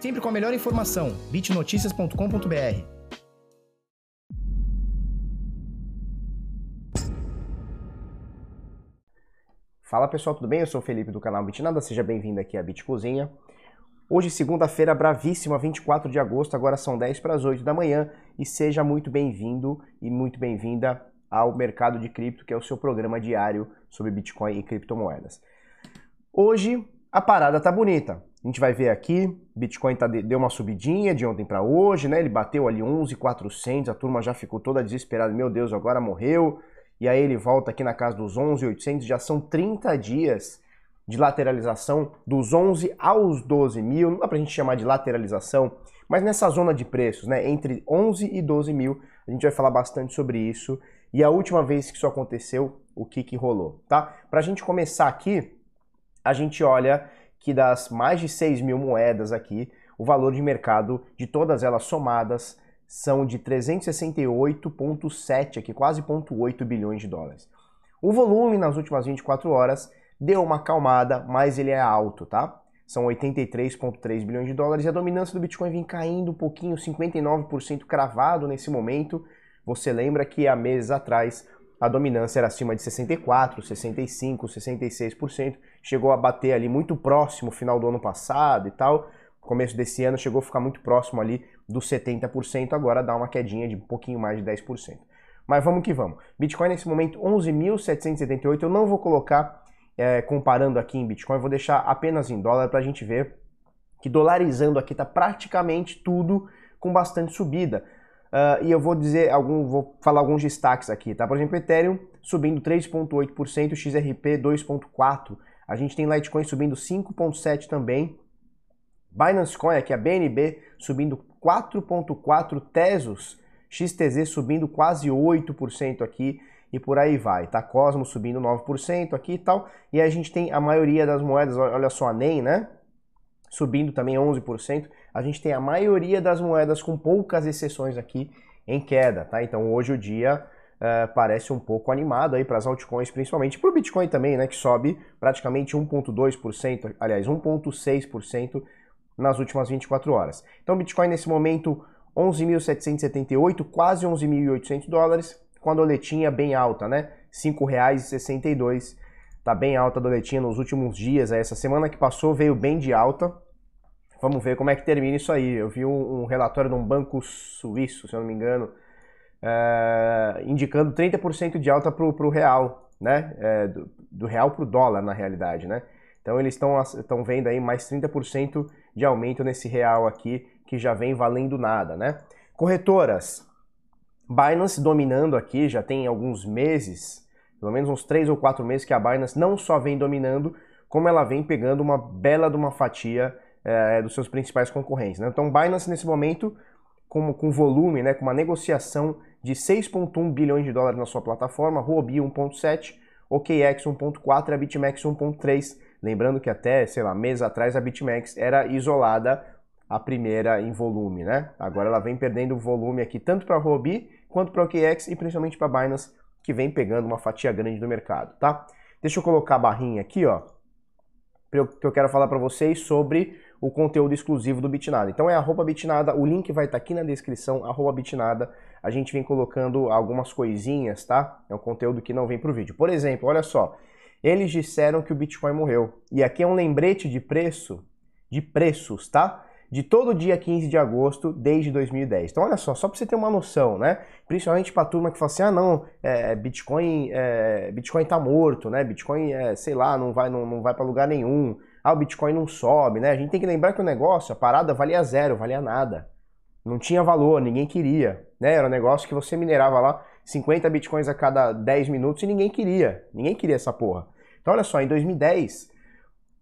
Sempre com a melhor informação. bitnoticias.com.br. Fala pessoal, tudo bem? Eu sou o Felipe do canal Bitnada, seja bem-vindo aqui à Bit Cozinha. Hoje, segunda-feira, bravíssima, 24 de agosto, agora são 10 para as 8 da manhã e seja muito bem-vindo e muito bem-vinda ao Mercado de Cripto, que é o seu programa diário sobre Bitcoin e criptomoedas. Hoje, a parada tá bonita. A gente vai ver aqui, Bitcoin tá, deu uma subidinha de ontem para hoje, né? Ele bateu ali 11.400, a turma já ficou toda desesperada, meu Deus, agora morreu. E aí ele volta aqui na casa dos 11.800, já são 30 dias de lateralização dos 11 aos 12 mil, não dá pra gente chamar de lateralização, mas nessa zona de preços, né, entre 11 e 12 mil, a gente vai falar bastante sobre isso. E a última vez que isso aconteceu, o que que rolou, tá? Pra gente começar aqui, a gente olha que das mais de 6 mil moedas aqui, o valor de mercado de todas elas somadas são de 368,7 aqui, quase 0,8 bilhões de dólares. O volume nas últimas 24 horas deu uma acalmada, mas ele é alto, tá? São 83,3 bilhões de dólares e a dominância do Bitcoin vem caindo um pouquinho, 59% cravado nesse momento. Você lembra que há meses atrás a dominância era acima de 64, 65, 66%, chegou a bater ali muito próximo final do ano passado e tal. Começo desse ano chegou a ficar muito próximo ali dos 70%, agora dá uma quedinha de um pouquinho mais de 10%. Mas vamos que vamos. Bitcoin nesse momento 11.778, eu não vou colocar é, comparando aqui em Bitcoin, vou deixar apenas em dólar para a gente ver que dolarizando aqui está praticamente tudo com bastante subida. Uh, e eu vou dizer algum, vou falar alguns destaques aqui, tá? Por exemplo, Ethereum subindo 3,8%, XRP 2,4%. A gente tem Litecoin subindo 5,7% também. Binance Coin, aqui a BNB, subindo 4,4%. Tesos XTZ subindo quase 8% aqui e por aí vai, tá? Cosmos subindo 9% aqui e tal. E a gente tem a maioria das moedas, olha só a NEM, né? Subindo também 11% a gente tem a maioria das moedas com poucas exceções aqui em queda, tá? Então hoje o dia uh, parece um pouco animado aí para as altcoins, principalmente para o Bitcoin também, né? Que sobe praticamente 1,2%, aliás, 1,6% nas últimas 24 horas. Então Bitcoin nesse momento 11.778, quase 11.800 dólares, com a doletinha bem alta, né? R$ 5,62. Tá bem alta a doletinha nos últimos dias. Essa semana que passou veio bem de alta, Vamos ver como é que termina isso aí. Eu vi um, um relatório de um banco suíço, se eu não me engano, é, indicando 30% de alta para o real, né? É, do, do, real para o dólar, na realidade, né? Então eles estão vendo aí mais 30% de aumento nesse real aqui, que já vem valendo nada, né? Corretoras. Binance dominando aqui, já tem alguns meses, pelo menos uns 3 ou 4 meses que a Binance não só vem dominando, como ela vem pegando uma bela de uma fatia é, dos seus principais concorrentes. Né? Então, Binance, nesse momento, com, com volume, né, com uma negociação de 6,1 bilhões de dólares na sua plataforma, Huobi 1,7, OKX 1,4 e a BitMEX 1,3. Lembrando que até, sei lá, meses atrás a BitMEX era isolada a primeira em volume, né? Agora ela vem perdendo volume aqui tanto para a Huobi quanto para o OKX e principalmente para Binance, que vem pegando uma fatia grande do mercado, tá? Deixa eu colocar a barrinha aqui, ó, que eu quero falar para vocês sobre o conteúdo exclusivo do Bitnada. Então é arroba Bitnada, o link vai estar tá aqui na descrição, arroba Bitnada. A gente vem colocando algumas coisinhas, tá? É um conteúdo que não vem pro vídeo. Por exemplo, olha só, eles disseram que o Bitcoin morreu. E aqui é um lembrete de preço, de preços, tá? de todo dia 15 de agosto desde 2010. Então, olha só, só para você ter uma noção, né? Principalmente para turma que fala assim, ah, não, é, Bitcoin, é, Bitcoin tá morto, né? Bitcoin, é, sei lá, não vai, não, não vai para lugar nenhum ah, o Bitcoin não sobe, né? A gente tem que lembrar que o negócio, a parada valia zero, valia nada. Não tinha valor, ninguém queria, né? Era um negócio que você minerava lá 50 Bitcoins a cada 10 minutos e ninguém queria. Ninguém queria essa porra. Então, olha só, em 2010,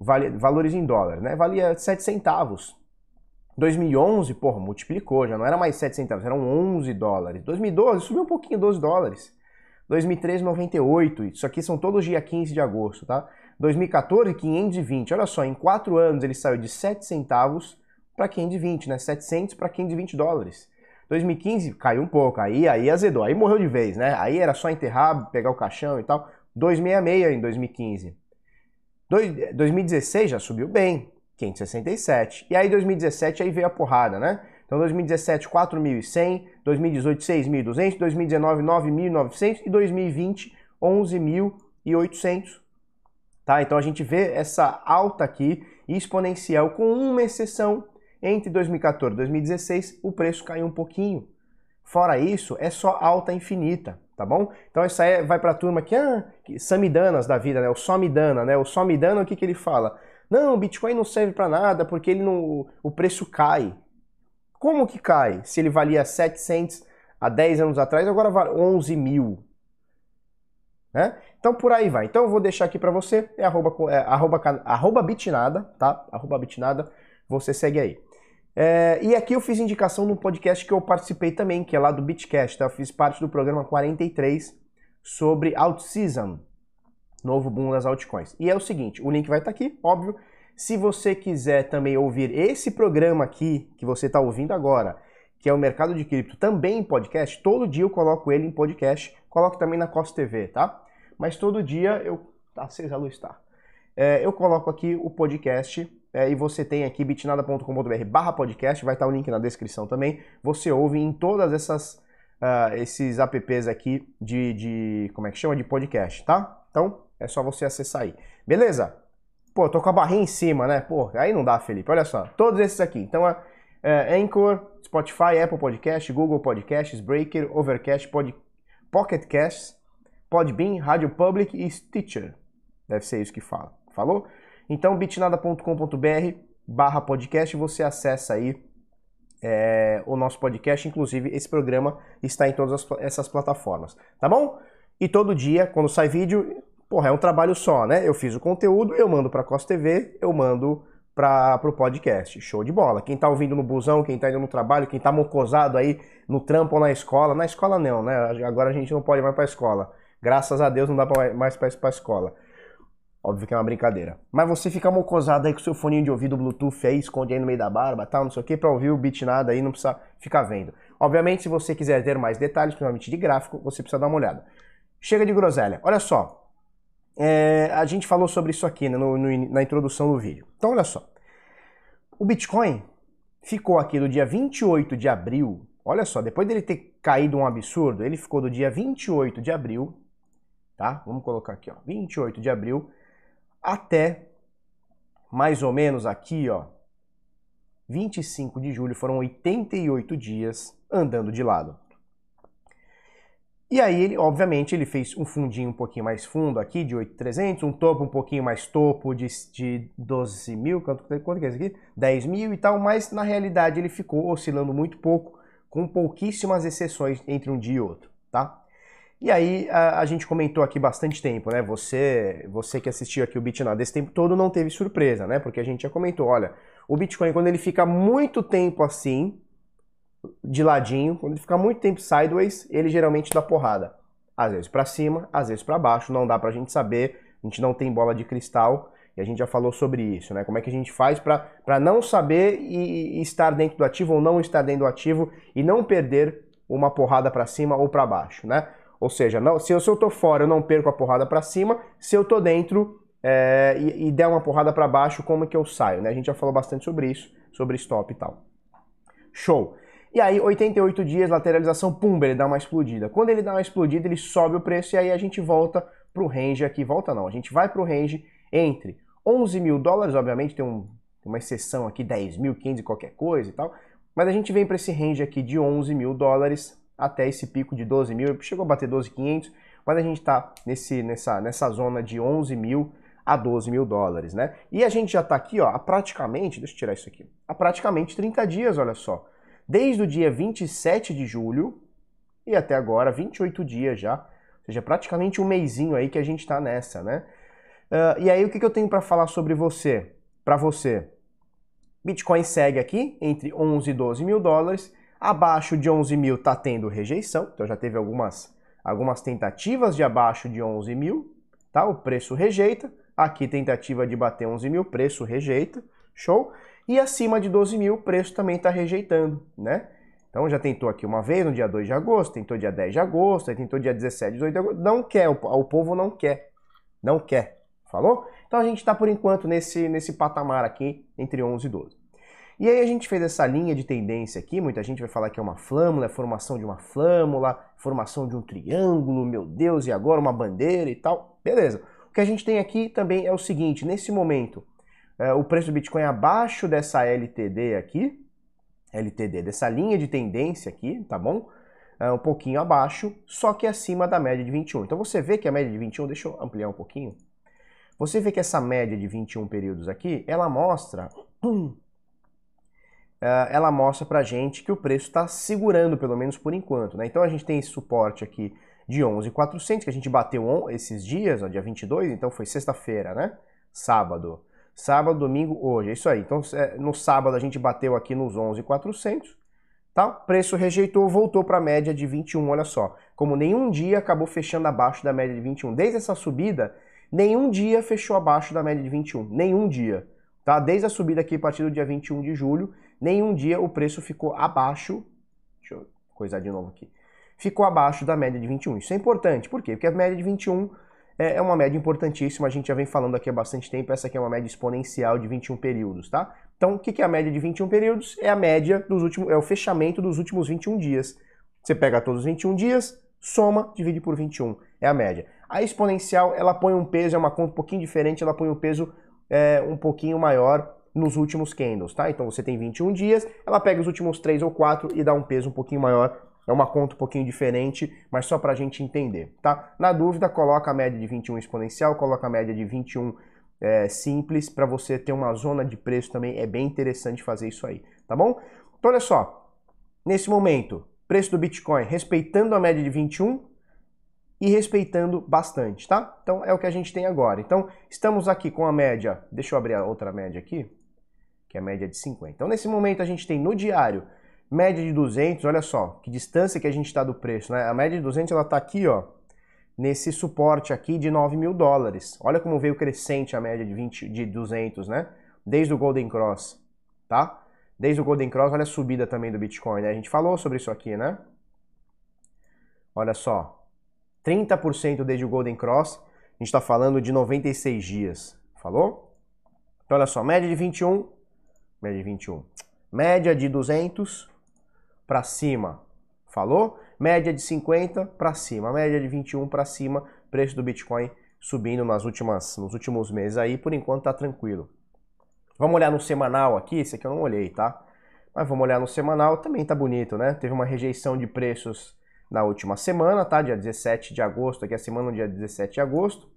vale, valores em dólar, né? Valia 7 centavos. 2011, porra, multiplicou, já não era mais 7 centavos, eram 11 dólares. 2012 subiu um pouquinho, 12 dólares. 2013, 98. Isso aqui são todos dia 15 de agosto, tá? 2014, 520. Olha só, em 4 anos ele saiu de 7 centavos para 520, né? 700 para 520 dólares. 2015 caiu um pouco, aí, aí azedou, aí morreu de vez, né? Aí era só enterrar, pegar o caixão e tal. 266 em 2015. 2016 já subiu bem. 567. E aí 2017 aí veio a porrada, né? Então 2017 4.100, 2018 6.200, 2019 9.900 e 2020 11.800. Tá? Então a gente vê essa alta aqui exponencial com uma exceção. Entre 2014 e 2016 o preço caiu um pouquinho. Fora isso, é só alta infinita, tá bom? Então isso aí vai para a turma que, ah, samidanas da vida, né? O somidana, né? O somidana, o que, que ele fala? Não, o Bitcoin não serve para nada porque ele não, o preço cai. Como que cai? Se ele valia 700 há 10 anos atrás, agora vale 11 mil. Né? Então por aí vai. Então eu vou deixar aqui para você, é arroba, é, arroba, arroba bitnada, tá? Arroba bitnada, você segue aí. É, e aqui eu fiz indicação no podcast que eu participei também, que é lá do Bitcast, tá? Eu fiz parte do programa 43 sobre Season, novo boom das altcoins. E é o seguinte, o link vai estar tá aqui, óbvio. Se você quiser também ouvir esse programa aqui que você está ouvindo agora, que é o Mercado de Cripto, também em podcast, todo dia eu coloco ele em podcast, coloco também na Costa TV, tá? Mas todo dia eu... Tá acesa a luz, tá? É, eu coloco aqui o podcast é, e você tem aqui bitnada.com.br barra podcast, vai estar o link na descrição também. Você ouve em todas essas uh, esses apps aqui de, de, como é que chama? De podcast, tá? Então é só você acessar aí. Beleza? Pô, tô com a barrinha em cima, né? Pô, aí não dá, Felipe. Olha só, todos esses aqui. Então é, é Anchor, Spotify, Apple Podcast, Google Podcasts, Breaker, Overcast, Pod, Pocket Casts, Podbean, Radio Public e Stitcher. Deve ser isso que fala. Falou? Então, bitnada.com.br barra podcast, você acessa aí é, o nosso podcast, inclusive esse programa está em todas as, essas plataformas, tá bom? E todo dia, quando sai vídeo, porra, é um trabalho só, né? Eu fiz o conteúdo, eu mando para Costa TV, eu mando para o podcast. Show de bola. Quem está ouvindo no busão, quem está indo no trabalho, quem está mocosado aí no trampo ou na escola, na escola não, né? Agora a gente não pode mais para a escola. Graças a Deus não dá mais para ir para a escola. Óbvio que é uma brincadeira. Mas você fica mocosado aí com seu fone de ouvido Bluetooth aí, esconde aí no meio da barba, tal, não sei o que, pra ouvir o beat nada aí, não precisa ficar vendo. Obviamente, se você quiser ter mais detalhes, principalmente de gráfico, você precisa dar uma olhada. Chega de groselha. Olha só. É, a gente falou sobre isso aqui né, no, no, na introdução do vídeo. Então, olha só. O Bitcoin ficou aqui do dia 28 de abril. Olha só, depois dele ter caído um absurdo, ele ficou do dia 28 de abril, tá? Vamos colocar aqui, ó, 28 de abril até mais ou menos aqui, ó, 25 de julho, foram 88 dias andando de lado. E aí, ele, obviamente, ele fez um fundinho um pouquinho mais fundo aqui, de 8.300, um topo um pouquinho mais topo de, de 12 mil, quanto, quanto que é isso aqui? 10 mil e tal, mas na realidade ele ficou oscilando muito pouco, com pouquíssimas exceções entre um dia e outro, tá? E aí a, a, gente comentou aqui bastante tempo, né? Você, você que assistiu aqui o Bitcoin desse tempo todo não teve surpresa, né? Porque a gente já comentou, olha, o Bitcoin quando ele fica muito tempo assim, de ladinho, quando ele fica muito tempo sideways, ele geralmente dá porrada. Às vezes para cima, às vezes para baixo, não dá pra gente saber, a gente não tem bola de cristal, e a gente já falou sobre isso, né? Como é que a gente faz para não saber e, e estar dentro do ativo ou não estar dentro do ativo e não perder uma porrada para cima ou para baixo, né? Ou seja, não, se, eu, se eu tô fora, eu não perco a porrada para cima. Se eu tô dentro é, e, e, der uma porrada para baixo, como que eu saio? Né? A gente já falou bastante sobre isso, sobre stop e tal. Show. E aí, 88 dias, lateralização, pum, ele dá uma explodida. Quando ele dá uma explodida, ele sobe o preço e aí a gente volta pro range aqui. Volta não, a gente vai pro range entre 11 mil dólares, obviamente tem um, uma exceção aqui, 10 mil, 15 qualquer coisa e tal. Mas a gente vem para esse range aqui de 11 mil dólares até esse pico de 12 mil, chegou a bater 12.500, mas a gente está nessa, nessa zona de 11 mil a 12 mil dólares, né? E a gente já está aqui, ó, há praticamente, deixa eu tirar isso aqui, há praticamente 30 dias, olha só. Desde o dia 27 de julho e até agora, 28 dias já, ou seja, praticamente um mêsinho aí que a gente está nessa, né? Uh, e aí o que, que eu tenho para falar sobre você, para você? Bitcoin segue aqui entre 11 e 12 mil dólares, Abaixo de 11 mil está tendo rejeição, então já teve algumas, algumas tentativas de abaixo de 11 mil, tá? O preço rejeita. Aqui tentativa de bater 11 mil, preço rejeita, show. E acima de 12 mil, o preço também está rejeitando, né? Então já tentou aqui uma vez no dia 2 de agosto, tentou dia 10 de agosto, tentou dia 17, 18 de agosto. Não quer, o, o povo não quer. Não quer. Falou? Então a gente está por enquanto nesse, nesse patamar aqui entre 11 e 12. E aí a gente fez essa linha de tendência aqui, muita gente vai falar que é uma flâmula, é formação de uma flâmula, formação de um triângulo, meu Deus, e agora uma bandeira e tal. Beleza. O que a gente tem aqui também é o seguinte, nesse momento, é, o preço do Bitcoin é abaixo dessa LTD aqui, LTD, dessa linha de tendência aqui, tá bom? É um pouquinho abaixo, só que acima da média de 21. Então você vê que a média de 21, deixa eu ampliar um pouquinho. Você vê que essa média de 21 períodos aqui, ela mostra uh, ela mostra pra gente que o preço está segurando, pelo menos por enquanto. Né? Então a gente tem esse suporte aqui de 11,400 que a gente bateu esses dias, ó, dia 22, então foi sexta-feira, né? Sábado. Sábado, domingo, hoje, é isso aí. Então no sábado a gente bateu aqui nos 11,400, tá? Preço rejeitou, voltou para a média de 21, olha só. Como nenhum dia acabou fechando abaixo da média de 21. Desde essa subida, nenhum dia fechou abaixo da média de 21, nenhum dia. Tá? Desde a subida aqui a partir do dia 21 de julho, nenhum dia o preço ficou abaixo. Deixa eu coisar de novo aqui. Ficou abaixo da média de 21. Isso é importante. Por quê? Porque a média de 21 é, é uma média importantíssima. A gente já vem falando aqui há bastante tempo. Essa aqui é uma média exponencial de 21 períodos, tá? Então, o que é a média de 21 períodos? É a média dos últimos, é o fechamento dos últimos 21 dias. Você pega todos os 21 dias, soma, divide por 21. É a média. A exponencial, ela põe um peso, é uma conta um pouquinho diferente, ela põe um peso é, um pouquinho maior nos últimos candles, tá? Então você tem 21 dias, ela pega os últimos 3 ou 4 e dá um peso um pouquinho maior. É uma conta um pouquinho diferente, mas só para a gente entender, tá? Na dúvida, coloca a média de 21 exponencial, coloca a média de 21 é, simples, para você ter uma zona de preço também, é bem interessante fazer isso aí, tá bom? Então olha só, nesse momento, preço do Bitcoin respeitando a média de 21, e respeitando bastante, tá? Então é o que a gente tem agora. Então estamos aqui com a média, deixa eu abrir a outra média aqui, que é a média de 50. Então nesse momento a gente tem no diário média de 200, olha só, que distância que a gente está do preço, né? A média de 200 ela está aqui, ó, nesse suporte aqui de 9 mil dólares. Olha como veio crescente a média de, 20, de 200, né? Desde o Golden Cross, tá? Desde o Golden Cross, olha a subida também do Bitcoin, né? A gente falou sobre isso aqui, né? Olha só, 30% desde o Golden Cross, a gente está falando de 96 dias. Falou? Então, olha só, média de 21, média de 21. Média de 200 para cima. Falou? Média de 50 para cima. Média de 21 para cima. Preço do Bitcoin subindo nas últimas, nos últimos meses aí. Por enquanto tá tranquilo. Vamos olhar no semanal aqui. Esse aqui eu não olhei, tá? Mas vamos olhar no semanal. Também tá bonito, né? Teve uma rejeição de preços na última semana, tá? Dia 17 de agosto, aqui a semana no dia 17 de agosto.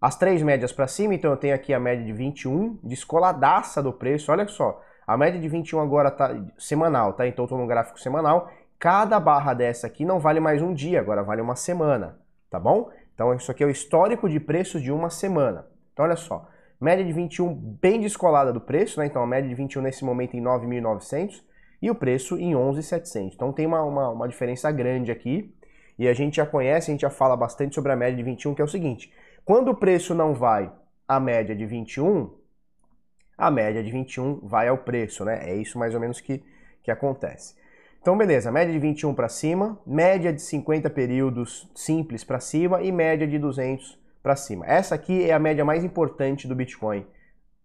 As três médias para cima, então eu tenho aqui a média de 21, descoladaça do preço, olha só. A média de 21 agora tá semanal, tá? Então eu tô no gráfico semanal. Cada barra dessa aqui não vale mais um dia, agora vale uma semana, tá bom? Então isso aqui é o histórico de preços de uma semana. Então olha só, média de 21 bem descolada do preço, né? Então a média de 21 nesse momento em 9.900 e o preço em 11,700. Então tem uma, uma, uma, diferença grande aqui e a gente já conhece, a gente já fala bastante sobre a média de 21, que é o seguinte, quando o preço não vai à média de 21, a média de 21 vai ao preço, né? É isso mais ou menos que, que acontece. Então, beleza, média de 21 para cima, média de 50 períodos simples para cima e média de 200 para cima. Essa aqui é a média mais importante do Bitcoin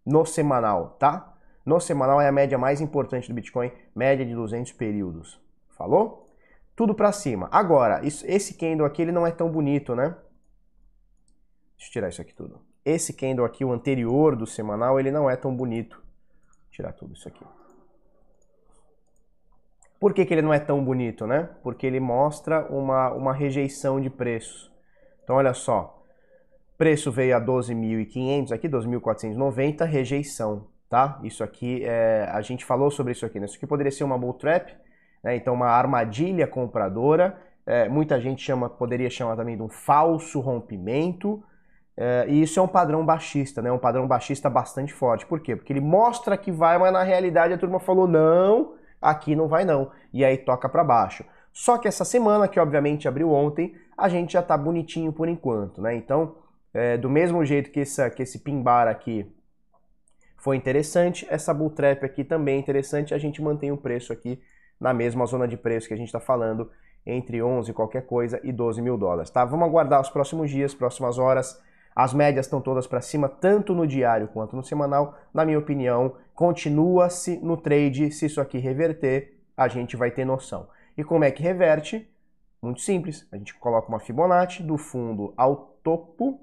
no semanal, tá? No semanal é a média mais importante do Bitcoin, média de 200 períodos. Falou? Tudo para cima. Agora, isso, esse candle aqui ele não é tão bonito, né? Deixa eu tirar isso aqui tudo. Esse candle aqui, o anterior do semanal, ele não é tão bonito. Vou tirar tudo isso aqui. Por que, que ele não é tão bonito, né? Porque ele mostra uma, uma rejeição de preços. Então, olha só. Preço veio a 12.500 aqui, 12.490, rejeição tá? Isso aqui, é, a gente falou sobre isso aqui, né? Isso aqui poderia ser uma bull trap, né? Então uma armadilha compradora, é, muita gente chama, poderia chamar também de um falso rompimento, é, e isso é um padrão baixista, né? Um padrão baixista bastante forte. Por quê? Porque ele mostra que vai, mas na realidade a turma falou não, aqui não vai não, e aí toca para baixo. Só que essa semana, que obviamente abriu ontem, a gente já tá bonitinho por enquanto, né? Então, é, do mesmo jeito que, essa, que esse pin bar aqui foi interessante. Essa bull trap aqui também é interessante. A gente mantém o preço aqui na mesma zona de preço que a gente está falando, entre 11 qualquer coisa e 12 mil dólares, tá? Vamos aguardar os próximos dias, próximas horas. As médias estão todas para cima, tanto no diário quanto no semanal. Na minha opinião, continua-se no trade. Se isso aqui reverter, a gente vai ter noção. E como é que reverte? Muito simples. A gente coloca uma Fibonacci do fundo ao topo.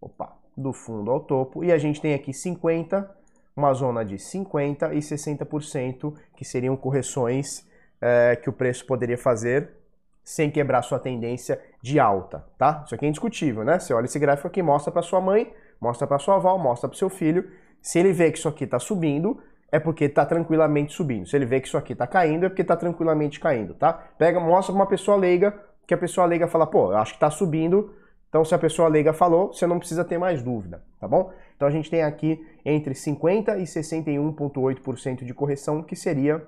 Opa, do fundo ao topo. E a gente tem aqui 50, uma zona de 50% e 60%, que seriam correções é, que o preço poderia fazer sem quebrar sua tendência de alta, tá? Isso aqui é indiscutível, né? Você olha esse gráfico aqui, mostra para sua mãe, mostra para sua avó, mostra para seu filho. Se ele vê que isso aqui está subindo, é porque está tranquilamente subindo. Se ele vê que isso aqui está caindo, é porque está tranquilamente caindo, tá? Pega, mostra para uma pessoa leiga, que a pessoa leiga fala, pô, eu acho que está subindo, então se a pessoa leiga falou, você não precisa ter mais dúvida, tá bom? Então a gente tem aqui entre 50 e 61,8% de correção, que seria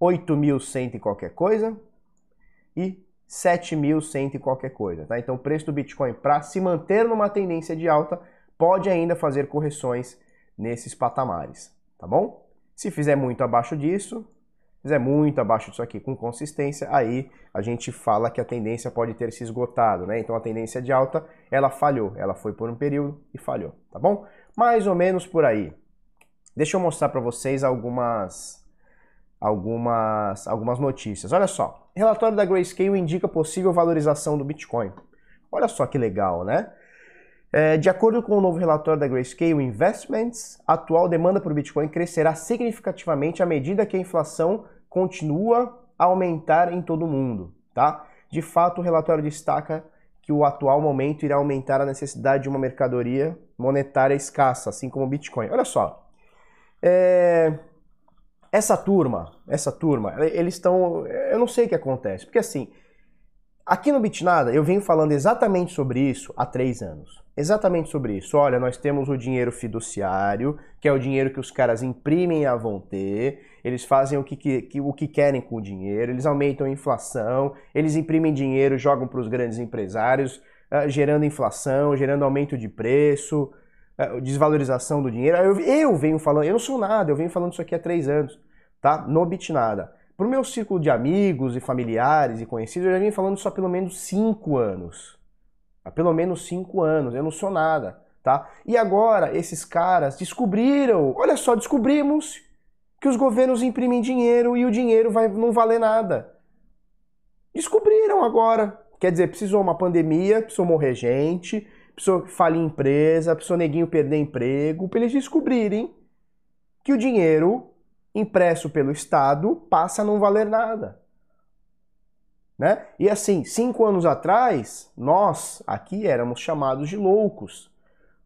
8.100 e qualquer coisa e 7.100 e qualquer coisa. Tá? Então o preço do Bitcoin, para se manter numa tendência de alta, pode ainda fazer correções nesses patamares, tá bom? Se fizer muito abaixo disso, fizer muito abaixo disso aqui com consistência, aí a gente fala que a tendência pode ter se esgotado, né? Então a tendência de alta, ela falhou, ela foi por um período e falhou, tá bom? Mais ou menos por aí. Deixa eu mostrar para vocês algumas algumas, algumas notícias. Olha só, relatório da Grayscale indica possível valorização do Bitcoin. Olha só que legal, né? É, de acordo com o novo relatório da Grayscale Investments, a atual demanda por Bitcoin crescerá significativamente à medida que a inflação continua a aumentar em todo o mundo. Tá? De fato, o relatório destaca que o atual momento irá aumentar a necessidade de uma mercadoria monetária escassa, assim como o Bitcoin. Olha só, é, essa turma, essa turma, eles estão. Eu não sei o que acontece, porque assim, aqui no Bitnada eu venho falando exatamente sobre isso há três anos. Exatamente sobre isso. Olha, nós temos o dinheiro fiduciário, que é o dinheiro que os caras imprimem vão ter, eles fazem o que, que, o que querem com o dinheiro, eles aumentam a inflação, eles imprimem dinheiro, jogam para os grandes empresários, uh, gerando inflação, gerando aumento de preço. Desvalorização do dinheiro. Eu, eu venho falando, eu não sou nada, eu venho falando isso aqui há três anos, tá? No Bitnada. Pro meu círculo de amigos e familiares e conhecidos, eu já venho falando isso há pelo menos cinco anos. Há pelo menos cinco anos, eu não sou nada, tá? E agora, esses caras descobriram, olha só, descobrimos que os governos imprimem dinheiro e o dinheiro vai não valer nada. Descobriram agora. Quer dizer, precisou uma pandemia, precisou morrer gente, pessoa falir empresa, pessoa neguinho perder emprego, para eles descobrirem que o dinheiro impresso pelo Estado passa a não valer nada. Né? E assim, cinco anos atrás, nós aqui éramos chamados de loucos.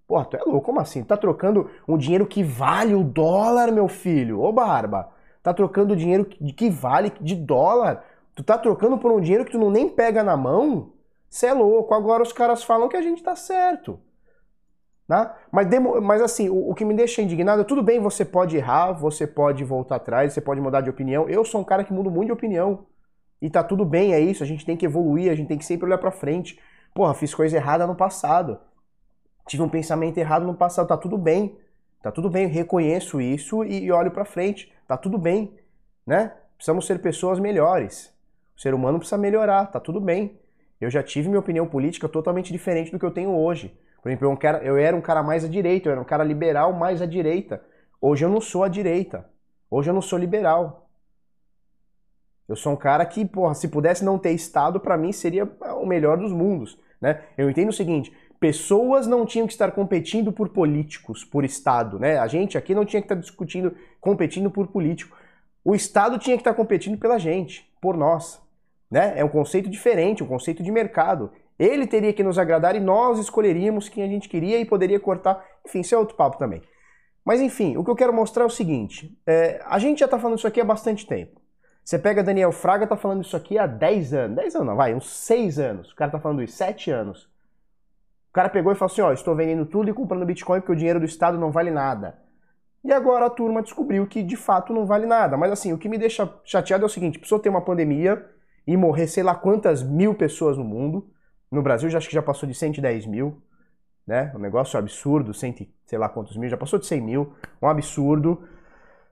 Pô, tu é louco, como assim? Tá trocando um dinheiro que vale o dólar, meu filho? Ô Barba, tá trocando dinheiro que vale de dólar? Tu tá trocando por um dinheiro que tu não nem pega na mão? Você é louco, agora os caras falam que a gente tá certo. Né? Mas, mas assim, o, o, que me deixa indignado, tudo bem, você pode errar, você pode voltar atrás, você pode mudar de opinião. Eu sou um cara que muda muito de opinião. E tá tudo bem, é isso, a gente tem que evoluir, a gente tem que sempre olhar pra frente. Porra, fiz coisa errada no passado. Tive um pensamento errado no passado, tá tudo bem. Tá tudo bem, reconheço isso e, e olho pra frente. Tá tudo bem, né? Precisamos ser pessoas melhores. O ser humano precisa melhorar, tá tudo bem. Eu já tive minha opinião política totalmente diferente do que eu tenho hoje. Por exemplo, eu, era, eu era um cara mais à direita, eu era um cara liberal mais à direita. Hoje eu não sou à direita. Hoje eu não sou liberal. Eu sou um cara que, porra, se pudesse não ter Estado, para mim seria o melhor dos mundos. Né? Eu entendo o seguinte: pessoas não tinham que estar competindo por políticos, por Estado. Né? A gente aqui não tinha que estar discutindo, competindo por político. O Estado tinha que estar competindo pela gente, por nós. Né? É um conceito diferente, um conceito de mercado. Ele teria que nos agradar e nós escolheríamos quem a gente queria e poderia cortar. Enfim, isso é outro papo também. Mas enfim, o que eu quero mostrar é o seguinte: é, a gente já está falando isso aqui há bastante tempo. Você pega Daniel Fraga, tá falando isso aqui há 10 anos. 10 anos não, vai, uns 6 anos. O cara tá falando isso, 7 anos. O cara pegou e falou assim: ó, estou vendendo tudo e comprando Bitcoin porque o dinheiro do Estado não vale nada. E agora a turma descobriu que de fato não vale nada. Mas assim, o que me deixa chateado é o seguinte: pessoa tem uma pandemia, e morrer sei lá quantas mil pessoas no mundo. No Brasil já acho que já passou de 110 mil, né? Um negócio absurdo, cento, sei lá quantos mil, já passou de 100 mil, um absurdo.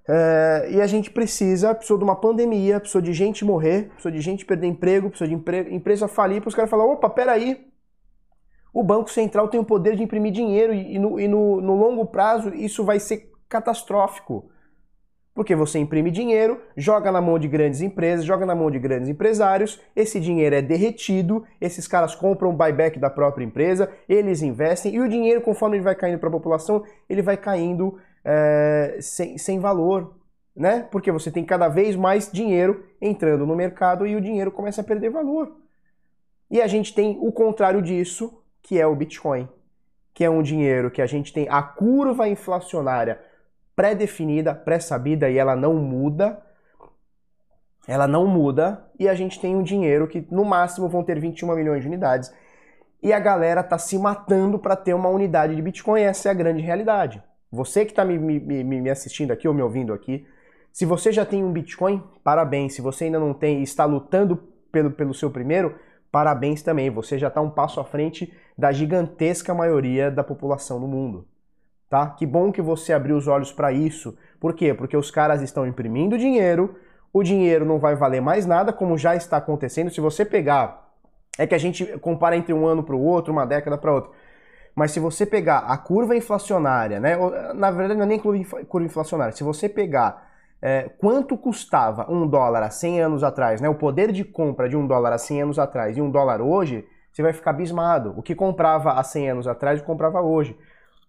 É, e a gente precisa, precisou de uma pandemia, precisou de gente morrer, precisou de gente perder emprego, precisou de empre empresa falir, para os caras falar, opa, peraí, O Banco Central tem o poder de imprimir dinheiro e, no, e no, no longo prazo isso vai ser catastrófico. Porque você imprime dinheiro, joga na mão de grandes empresas, joga na mão de grandes empresários, esse dinheiro é derretido, esses caras compram o buyback da própria empresa, eles investem e o dinheiro, conforme ele vai caindo para a população, ele vai caindo é, sem, sem valor. Né? Porque você tem cada vez mais dinheiro entrando no mercado e o dinheiro começa a perder valor. E a gente tem o contrário disso, que é o Bitcoin, que é um dinheiro que a gente tem a curva inflacionária pré-definida, pré-sabida e ela não muda. Ela não muda e a gente tem um dinheiro que no máximo vão ter 21 milhões de unidades. E a galera tá se matando para ter uma unidade de Bitcoin, essa é a grande realidade. Você que está me, me, me assistindo aqui ou me ouvindo aqui, se você já tem um Bitcoin, parabéns. Se você ainda não tem e está lutando pelo, pelo seu primeiro, parabéns também. Você já está um passo à frente da gigantesca maioria da população do mundo tá? Que bom que você abriu os olhos para isso. Por quê? Porque os caras estão imprimindo dinheiro, o dinheiro não vai valer mais nada, como já está acontecendo. Se você pegar, é que a gente compara entre um ano para o outro, uma década para outra. Mas se você pegar a curva inflacionária, né? Na verdade, não é nem curva inflacionária. Se você pegar é, quanto custava um dólar há 100 anos atrás, né? O poder de compra de um dólar há 100 anos atrás e um dólar hoje, você vai ficar abismado. O que comprava há 100 anos atrás, comprava hoje.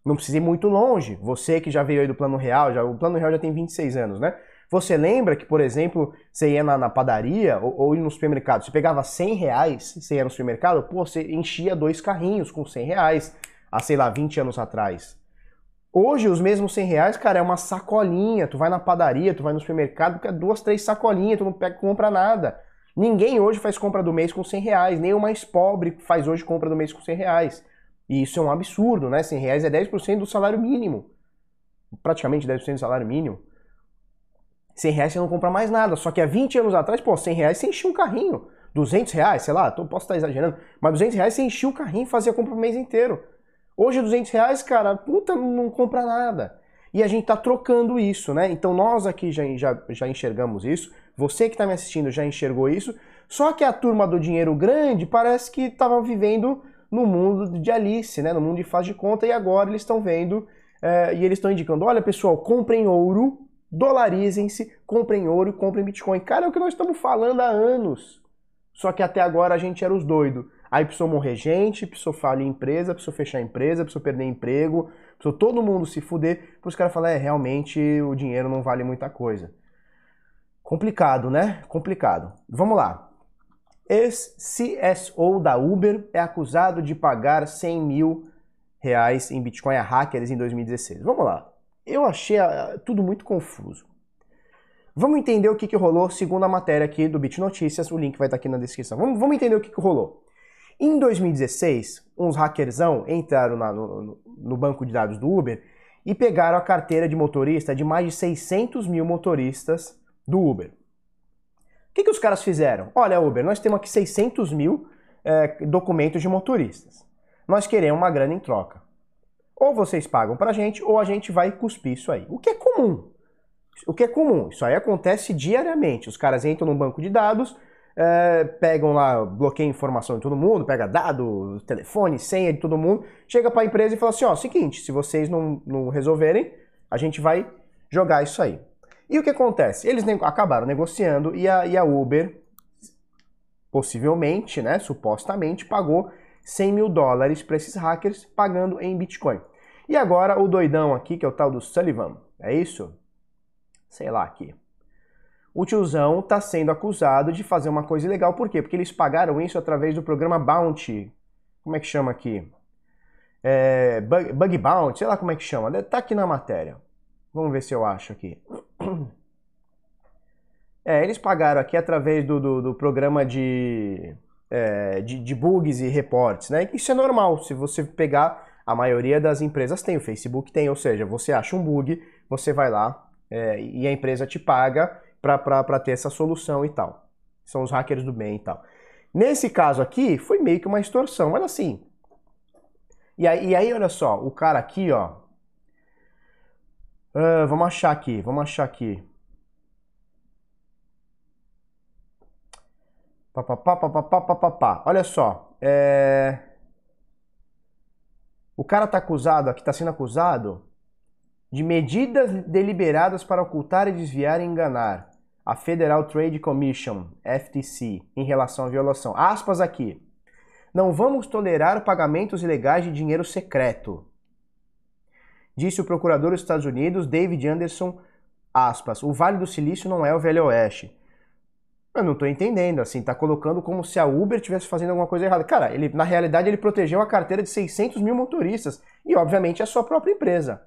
Não precisa ir muito longe. Você que já veio aí do Plano Real, já, o Plano Real já tem 26 anos, né? Você lembra que, por exemplo, você ia na, na padaria ou, ou no supermercado, você pegava 100 reais, você ia no supermercado, pô, você enchia dois carrinhos com 100 reais, há, sei lá, 20 anos atrás. Hoje, os mesmos 100 reais, cara, é uma sacolinha. Tu vai na padaria, tu vai no supermercado, quer duas, três sacolinhas, tu não pega, compra nada. Ninguém hoje faz compra do mês com 100 reais, nem o mais pobre faz hoje compra do mês com 100 reais. E isso é um absurdo, né? 100 reais é 10% do salário mínimo. Praticamente 10% do salário mínimo. 100 reais você não compra mais nada. Só que há 20 anos atrás, pô, 100 reais você enchia um carrinho. 200 reais, sei lá, tô, posso estar exagerando, mas 200 reais você enchia o carrinho e fazia compra o mês inteiro. Hoje 200 reais, cara, puta, não compra nada. E a gente tá trocando isso, né? Então nós aqui já, já, já enxergamos isso, você que está me assistindo já enxergou isso, só que a turma do dinheiro grande parece que estava vivendo no mundo de Alice, né? no mundo de faz de conta, e agora eles estão vendo é, e eles estão indicando: olha pessoal, comprem ouro, dolarizem-se, comprem ouro comprem Bitcoin. Cara, é o que nós estamos falando há anos. Só que até agora a gente era os doidos. Aí precisou morrer gente, precisou falir empresa, precisou fechar empresa, precisou perder emprego, precisou todo mundo se fuder, para os caras falarem, é, realmente o dinheiro não vale muita coisa. Complicado, né? Complicado. Vamos lá. Ex-CSO da Uber é acusado de pagar 100 mil reais em Bitcoin a hackers em 2016. Vamos lá. Eu achei ah, tudo muito confuso. Vamos entender o que, que rolou segundo a matéria aqui do Bit Notícias. O link vai estar aqui na descrição. Vamos, vamos entender o que, que rolou. Em 2016, uns hackersão entraram na, no, no banco de dados do Uber e pegaram a carteira de motorista de mais de 600 mil motoristas do Uber. O que, que os caras fizeram? Olha, Uber, nós temos aqui 600 mil é, documentos de motoristas. Nós queremos uma grana em troca. Ou vocês pagam pra gente, ou a gente vai cuspir isso aí. O que é comum. O que é comum? Isso aí acontece diariamente. Os caras entram num banco de dados, é, pegam lá, bloqueiam informação de todo mundo, pega dado, telefone, senha de todo mundo, chega para a empresa e fala assim, ó, seguinte, se vocês não, não resolverem, a gente vai jogar isso aí. E o que acontece? Eles acabaram negociando e a, e a Uber, possivelmente, né, supostamente, pagou 100 mil dólares para esses hackers, pagando em Bitcoin. E agora o doidão aqui, que é o tal do Sullivan, é isso? Sei lá aqui. O tiozão está sendo acusado de fazer uma coisa ilegal. Por quê? Porque eles pagaram isso através do programa Bounty. Como é que chama aqui? É, bug, bug Bounty, sei lá como é que chama. Tá aqui na matéria. Vamos ver se eu acho aqui. É, eles pagaram aqui através do, do, do programa de, é, de, de, bugs e reportes, né? Isso é normal. Se você pegar, a maioria das empresas tem, o Facebook tem, ou seja, você acha um bug, você vai lá é, e a empresa te paga para ter essa solução e tal. São os hackers do bem e tal. Nesse caso aqui, foi meio que uma extorsão, mas assim. E aí, e aí olha só, o cara aqui, ó, Uh, vamos achar aqui, vamos achar aqui. Pá, pá, pá, pá, pá, pá, pá, pá. Olha só. É... O cara tá acusado, aqui tá sendo acusado de medidas deliberadas para ocultar e desviar e enganar a Federal Trade Commission, FTC, em relação à violação. Aspas aqui. Não vamos tolerar pagamentos ilegais de dinheiro secreto. Disse o procurador dos Estados Unidos, David Anderson, aspas, o Vale do Silício não é o Velho Oeste. Eu não estou entendendo, assim, tá colocando como se a Uber estivesse fazendo alguma coisa errada. Cara, ele, na realidade ele protegeu a carteira de 600 mil motoristas e, obviamente, a sua própria empresa.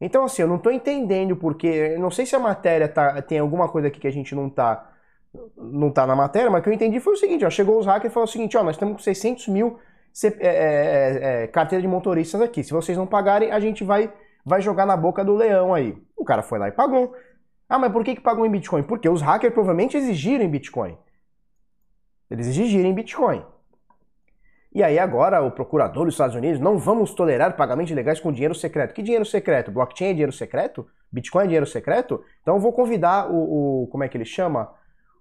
Então, assim, eu não estou entendendo porque. Não sei se a matéria tá, tem alguma coisa aqui que a gente não está não tá na matéria, mas o que eu entendi foi o seguinte: ó, chegou os hackers e falou o seguinte: ó, nós estamos com 600 mil é, é, é, é, carteira de motoristas aqui. Se vocês não pagarem, a gente vai, vai jogar na boca do leão aí. O cara foi lá e pagou. Ah, mas por que, que pagou em Bitcoin? Porque os hackers provavelmente exigiram em Bitcoin. Eles exigiram em Bitcoin. E aí agora o procurador dos Estados Unidos, não vamos tolerar pagamentos ilegais com dinheiro secreto. Que dinheiro secreto? Blockchain é dinheiro secreto? Bitcoin é dinheiro secreto? Então eu vou convidar o, o como é que ele chama?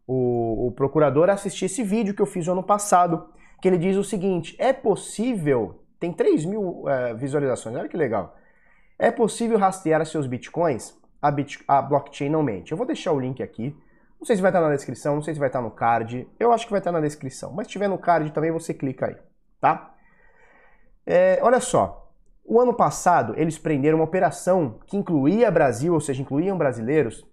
O, o, procurador a assistir esse vídeo que eu fiz no ano passado, que ele diz o seguinte, é possível, tem 3 mil é, visualizações, olha que legal. É possível rastrear seus bitcoins? A, bit, a blockchain não mente. Eu vou deixar o link aqui. Não sei se vai estar na descrição, não sei se vai estar no card. Eu acho que vai estar na descrição. Mas se tiver no card também, você clica aí tá? É, olha só, o ano passado eles prenderam uma operação que incluía Brasil, ou seja, incluíam brasileiros,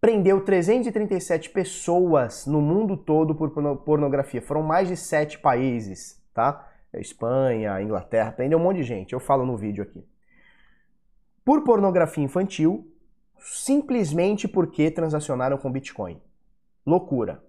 prendeu 337 pessoas no mundo todo por pornografia. Foram mais de sete países, tá? Espanha, Inglaterra, prendeu um monte de gente. Eu falo no vídeo aqui. Por pornografia infantil, simplesmente porque transacionaram com Bitcoin. Loucura.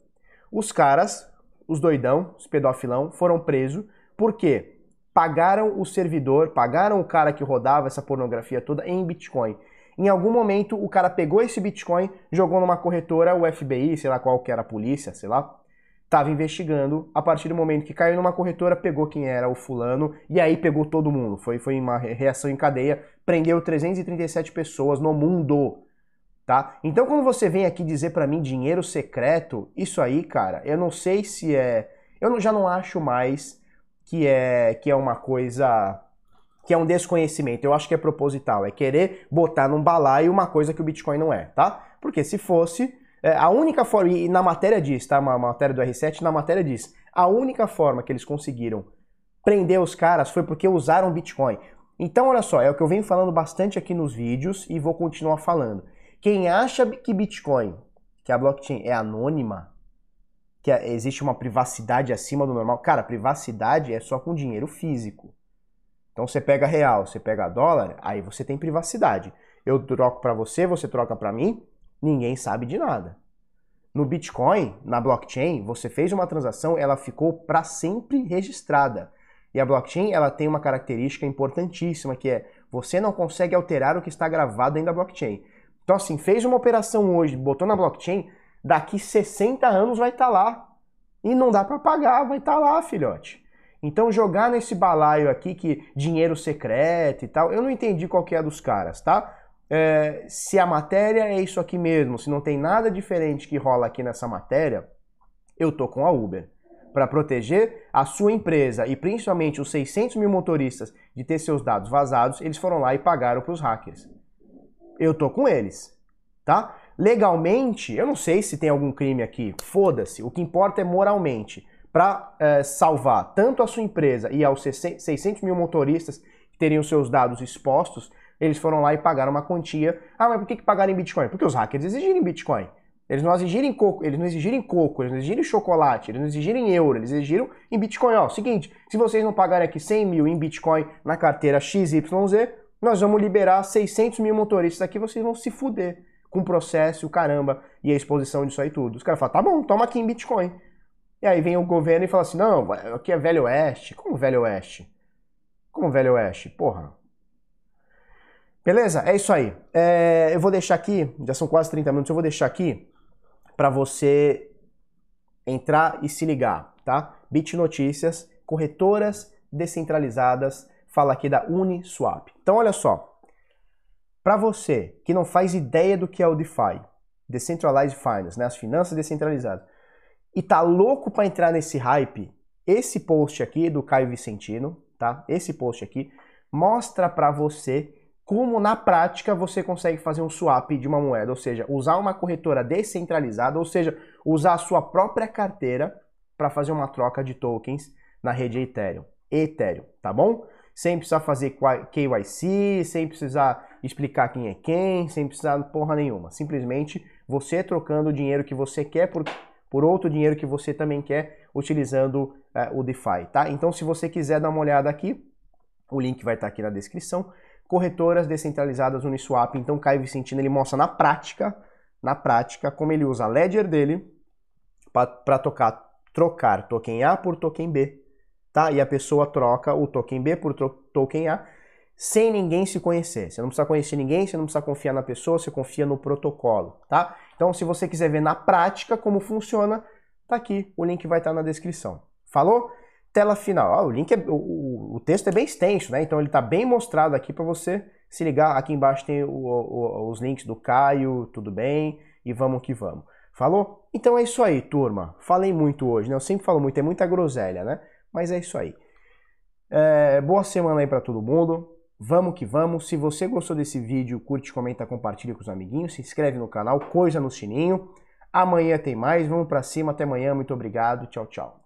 Os caras os doidão, os pedofilão, foram presos porque pagaram o servidor, pagaram o cara que rodava essa pornografia toda em Bitcoin. Em algum momento o cara pegou esse Bitcoin, jogou numa corretora, o FBI, sei lá qual que era a polícia, sei lá, estava investigando. A partir do momento que caiu numa corretora, pegou quem era o fulano e aí pegou todo mundo. Foi, foi uma reação em cadeia, prendeu 337 pessoas no mundo tá? Então quando você vem aqui dizer para mim dinheiro secreto, isso aí, cara, eu não sei se é, eu já não acho mais que é que é uma coisa que é um desconhecimento. Eu acho que é proposital, é querer botar num balaio uma coisa que o Bitcoin não é, tá? Porque se fosse é, a única forma, e na matéria diz, tá? Uma matéria do R7, na matéria diz, a única forma que eles conseguiram prender os caras foi porque usaram Bitcoin. Então, olha só, é o que eu venho falando bastante aqui nos vídeos e vou continuar falando. Quem acha que Bitcoin, que a blockchain é anônima, que é, existe uma privacidade acima do normal, cara, privacidade é só com dinheiro físico. Então você pega real, você pega dólar, aí você tem privacidade. Eu troco para você, você troca para mim, ninguém sabe de nada. No Bitcoin, na blockchain, você fez uma transação, ela ficou para sempre registrada. E a blockchain, ela tem uma característica importantíssima que é você não consegue alterar o que está gravado dentro da blockchain. Então, assim, fez uma operação hoje, botou na blockchain, daqui 60 anos vai estar tá lá. E não dá para pagar, vai estar tá lá, filhote. Então, jogar nesse balaio aqui que dinheiro secreto e tal, eu não entendi qual que é dos caras, tá? É, se a matéria é isso aqui mesmo, se não tem nada diferente que rola aqui nessa matéria, eu tô com a Uber. Para proteger a sua empresa e principalmente os 600 mil motoristas de ter seus dados vazados, eles foram lá e pagaram para os hackers eu tô com eles, tá? Legalmente, eu não sei se tem algum crime aqui, foda-se, o que importa é moralmente. Para é, salvar tanto a sua empresa e aos 600 mil motoristas que teriam seus dados expostos, eles foram lá e pagaram uma quantia. Ah, mas por que, que pagaram em Bitcoin? Porque os hackers exigirem Bitcoin. Eles não exigirem coco, eles não exigirem coco, eles não exigirem chocolate, eles não euro, eles exigiram em Bitcoin. Ó, seguinte, se vocês não pagarem aqui 100 mil em Bitcoin na carteira XYZ, nós vamos liberar 600 mil motoristas aqui, vocês vão se fuder com o processo, o caramba, e a exposição disso aí tudo. Os caras falam, tá bom, toma aqui em Bitcoin. E aí vem o governo e fala assim, não, aqui é Velho Oeste. Como Velho Oeste? Como Velho Oeste? Porra. Beleza? É isso aí. É, eu vou deixar aqui, já são quase 30 minutos, eu vou deixar aqui para você entrar e se ligar, tá? Bit Notícias, corretoras descentralizadas fala aqui da Uniswap. Então, olha só. Para você que não faz ideia do que é o DeFi, Decentralized Finance, né, as finanças descentralizadas, e tá louco para entrar nesse hype, esse post aqui do Caio Vicentino, tá? Esse post aqui mostra para você como na prática você consegue fazer um swap de uma moeda, ou seja, usar uma corretora descentralizada, ou seja, usar a sua própria carteira para fazer uma troca de tokens na rede Ethereum. Ethereum, tá bom? Sem precisar fazer KYC, sem precisar explicar quem é quem, sem precisar porra nenhuma. Simplesmente você trocando o dinheiro que você quer por, por outro dinheiro que você também quer, utilizando uh, o DeFi, tá? Então, se você quiser dar uma olhada aqui, o link vai estar aqui na descrição. Corretoras descentralizadas Uniswap. Então, Caio Vicentino ele mostra na prática, na prática, como ele usa a ledger dele para tocar trocar token A por token B, tá? E a pessoa troca o token B por token A sem ninguém se conhecer. Você não precisa conhecer ninguém, você não precisa confiar na pessoa, você confia no protocolo, tá? Então, se você quiser ver na prática como funciona, tá aqui, o link vai estar na descrição. Falou? Tela final. Ah, o link é, o, o, texto é bem extenso, né? Então ele está bem mostrado aqui para você se ligar. Aqui embaixo tem o, o, os links do Caio, tudo bem? E vamos que vamos. Falou? Então é isso aí, turma. Falei muito hoje, né? Eu sempre falo muito, é muita groselha, né? Mas é isso aí. É, boa semana aí para todo mundo. Vamos que vamos. Se você gostou desse vídeo, curte, comenta, compartilha com os amiguinhos, se inscreve no canal, coisa no sininho. Amanhã tem mais. Vamos para cima. Até amanhã. Muito obrigado. Tchau, tchau.